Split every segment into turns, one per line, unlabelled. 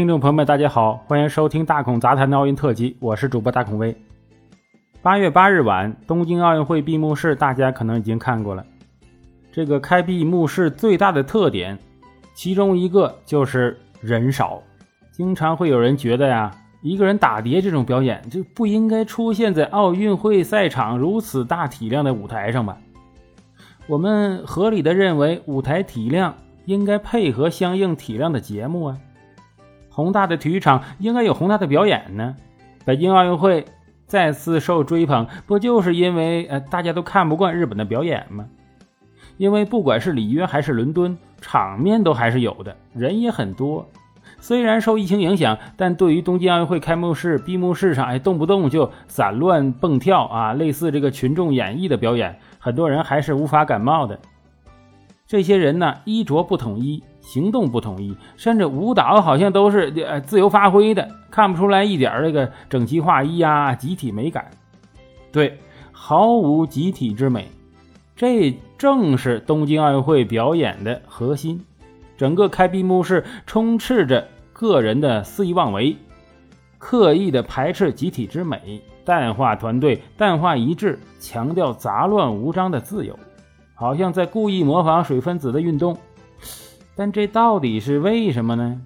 听众朋友们，大家好，欢迎收听大孔杂谈的奥运特辑，我是主播大孔威。八月八日晚，东京奥运会闭幕式，大家可能已经看过了。这个开闭幕式最大的特点，其中一个就是人少。经常会有人觉得呀，一个人打碟这种表演就不应该出现在奥运会赛场如此大体量的舞台上吧？我们合理的认为，舞台体量应该配合相应体量的节目啊。宏大的体育场应该有宏大的表演呢。北京奥运会再次受追捧，不就是因为呃大家都看不惯日本的表演吗？因为不管是里约还是伦敦，场面都还是有的，人也很多。虽然受疫情影响，但对于东京奥运会开幕式、闭幕式上，哎，动不动就散乱蹦跳啊，类似这个群众演绎的表演，很多人还是无法感冒的。这些人呢，衣着不统一。行动不统一，甚至舞蹈好像都是呃自由发挥的，看不出来一点这个整齐划一啊，集体美感。对，毫无集体之美。这正是东京奥运会表演的核心。整个开闭幕式充斥着个人的肆意妄为，刻意的排斥集体之美，淡化团队，淡化一致，强调杂乱无章的自由，好像在故意模仿水分子的运动。但这到底是为什么呢？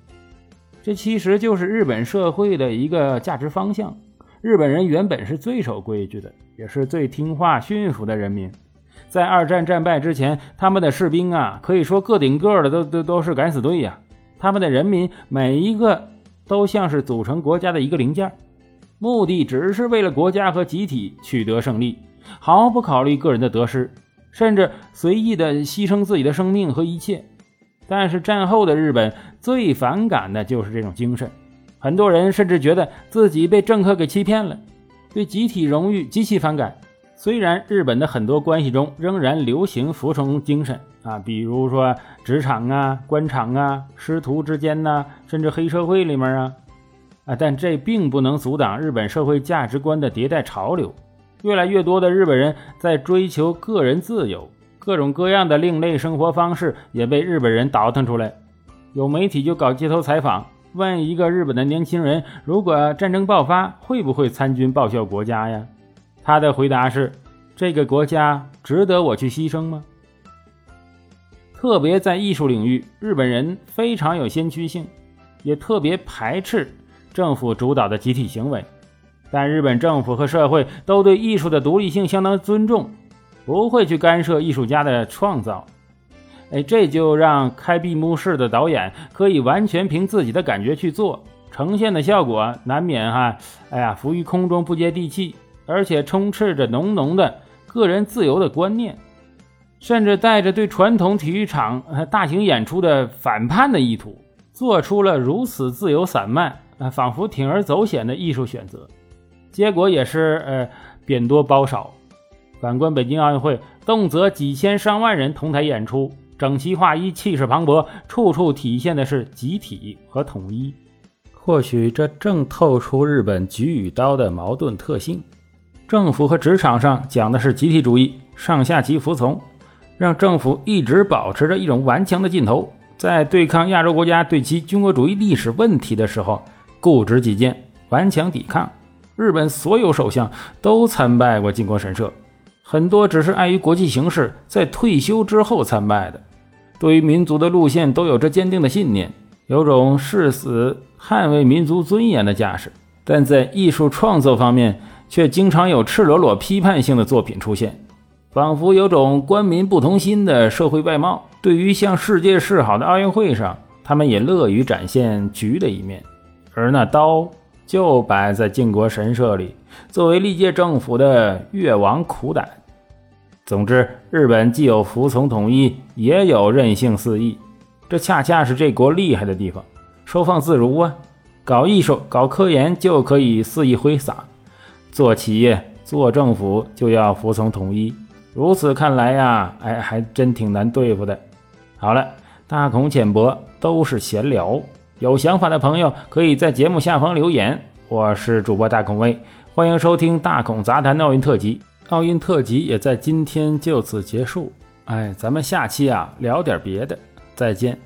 这其实就是日本社会的一个价值方向。日本人原本是最守规矩的，也是最听话驯服的人民。在二战战败之前，他们的士兵啊，可以说个顶个的都都都是敢死队呀。他们的人民每一个都像是组成国家的一个零件，目的只是为了国家和集体取得胜利，毫不考虑个人的得失，甚至随意的牺牲自己的生命和一切。但是战后的日本最反感的就是这种精神，很多人甚至觉得自己被政客给欺骗了，对集体荣誉极其反感。虽然日本的很多关系中仍然流行服从精神啊，比如说职场啊、官场啊、师徒之间呐，甚至黑社会里面啊，啊，但这并不能阻挡日本社会价值观的迭代潮流。越来越多的日本人在追求个人自由。各种各样的另类生活方式也被日本人倒腾出来。有媒体就搞街头采访，问一个日本的年轻人：“如果战争爆发，会不会参军报效国家呀？”他的回答是：“这个国家值得我去牺牲吗？”特别在艺术领域，日本人非常有先驱性，也特别排斥政府主导的集体行为。但日本政府和社会都对艺术的独立性相当尊重。不会去干涉艺术家的创造，哎，这就让开闭幕式的导演可以完全凭自己的感觉去做，呈现的效果难免哈，哎呀，浮于空中不接地气，而且充斥着浓浓的个人自由的观念，甚至带着对传统体育场大型演出的反叛的意图，做出了如此自由散漫啊，仿佛铤而走险的艺术选择，结果也是呃，贬多褒少。反观北京奥运会，动辄几千上万人同台演出，整齐划一，气势磅礴，处处体现的是集体和统一。或许这正透出日本举与刀的矛盾特性。政府和职场上讲的是集体主义，上下级服从，让政府一直保持着一种顽强的劲头，在对抗亚洲国家对其军国主义历史问题的时候，固执己见，顽强抵抗。日本所有首相都参拜过靖国神社。很多只是碍于国际形势，在退休之后参拜的。对于民族的路线，都有着坚定的信念，有种誓死捍卫民族尊严的架势。但在艺术创作方面，却经常有赤裸裸批判性的作品出现，仿佛有种官民不同心的社会外貌。对于向世界示好的奥运会上，他们也乐于展现局的一面，而那刀。就摆在靖国神社里，作为历届政府的越王苦胆。总之，日本既有服从统一，也有任性肆意，这恰恰是这国厉害的地方，收放自如啊！搞艺术、搞科研就可以肆意挥洒，做企业、做政府就要服从统一。如此看来呀，哎，还真挺难对付的。好了，大孔浅薄，都是闲聊。有想法的朋友可以在节目下方留言。我是主播大孔威，欢迎收听大孔杂谈奥运特辑。奥运特辑也在今天就此结束。哎，咱们下期啊聊点别的，再见。